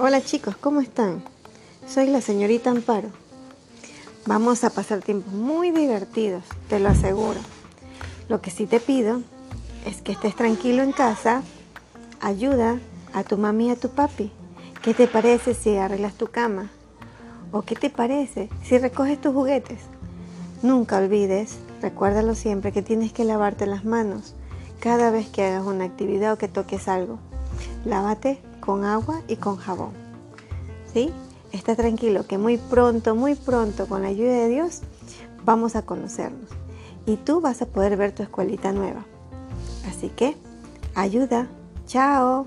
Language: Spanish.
Hola chicos, ¿cómo están? Soy la señorita Amparo. Vamos a pasar tiempos muy divertidos, te lo aseguro. Lo que sí te pido es que estés tranquilo en casa, ayuda a tu mami y a tu papi. ¿Qué te parece si arreglas tu cama? ¿O qué te parece si recoges tus juguetes? Nunca olvides, recuérdalo siempre, que tienes que lavarte las manos cada vez que hagas una actividad o que toques algo. Lávate con agua y con jabón. ¿Sí? Está tranquilo que muy pronto, muy pronto, con la ayuda de Dios, vamos a conocernos. Y tú vas a poder ver tu escuelita nueva. Así que, ayuda. Chao.